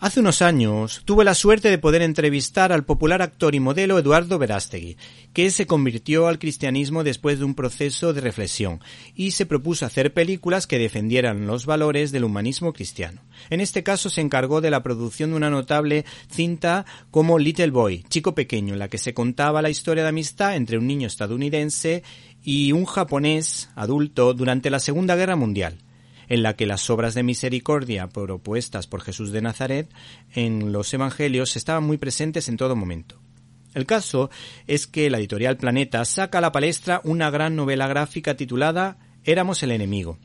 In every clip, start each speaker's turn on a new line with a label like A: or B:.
A: Hace unos años tuve la suerte de poder entrevistar al popular actor y modelo Eduardo Verástegui, que se convirtió al cristianismo después de un proceso de reflexión y se propuso hacer películas que defendieran los valores del humanismo cristiano. En este caso se encargó de la producción de una notable cinta como Little Boy, Chico Pequeño, en la que se contaba la historia de amistad entre un niño estadounidense y un japonés adulto durante la Segunda Guerra Mundial en la que las obras de misericordia propuestas por Jesús de Nazaret en los Evangelios estaban muy presentes en todo momento. El caso es que la editorial Planeta saca a la palestra una gran novela gráfica titulada Éramos el enemigo,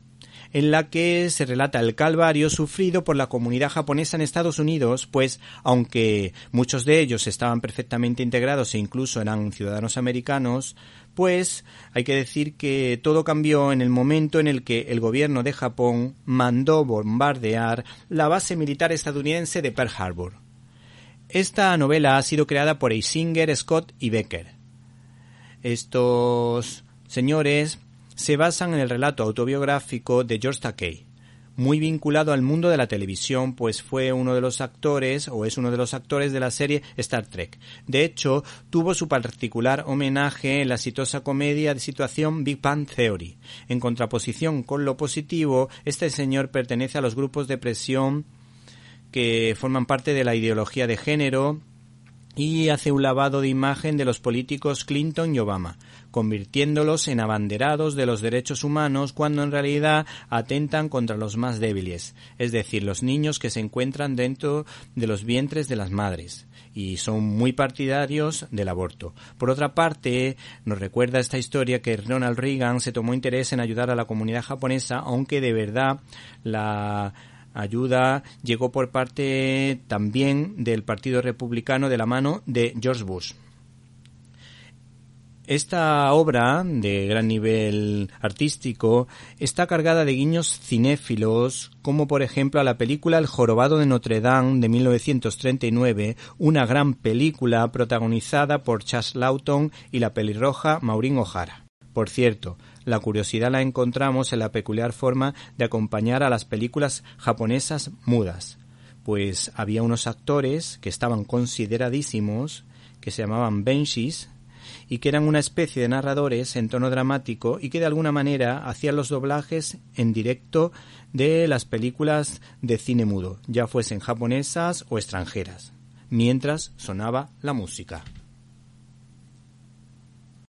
A: en la que se relata el calvario sufrido por la comunidad japonesa en Estados Unidos, pues aunque muchos de ellos estaban perfectamente integrados e incluso eran ciudadanos americanos, pues hay que decir que todo cambió en el momento en el que el gobierno de Japón mandó bombardear la base militar estadounidense de Pearl Harbor. Esta novela ha sido creada por Eisinger, Scott y Becker. Estos señores se basan en el relato autobiográfico de George Takei, muy vinculado al mundo de la televisión, pues fue uno de los actores o es uno de los actores de la serie Star Trek. De hecho, tuvo su particular homenaje en la exitosa comedia de situación Big Bang Theory. En contraposición con lo positivo, este señor pertenece a los grupos de presión que forman parte de la ideología de género y hace un lavado de imagen de los políticos Clinton y Obama, convirtiéndolos en abanderados de los derechos humanos cuando en realidad atentan contra los más débiles, es decir, los niños que se encuentran dentro de los vientres de las madres y son muy partidarios del aborto. Por otra parte, nos recuerda esta historia que Ronald Reagan se tomó interés en ayudar a la comunidad japonesa, aunque de verdad la ayuda llegó por parte también del Partido Republicano de la mano de George Bush. Esta obra de gran nivel artístico está cargada de guiños cinéfilos, como por ejemplo a la película El jorobado de Notre Dame de 1939, una gran película protagonizada por Chas Lawton y la pelirroja Maureen O'Hara. Por cierto, la curiosidad la encontramos en la peculiar forma de acompañar a las películas japonesas mudas, pues había unos actores que estaban consideradísimos, que se llamaban Benshis, y que eran una especie de narradores en tono dramático y que de alguna manera hacían los doblajes en directo de las películas de cine mudo, ya fuesen japonesas o extranjeras, mientras sonaba la música.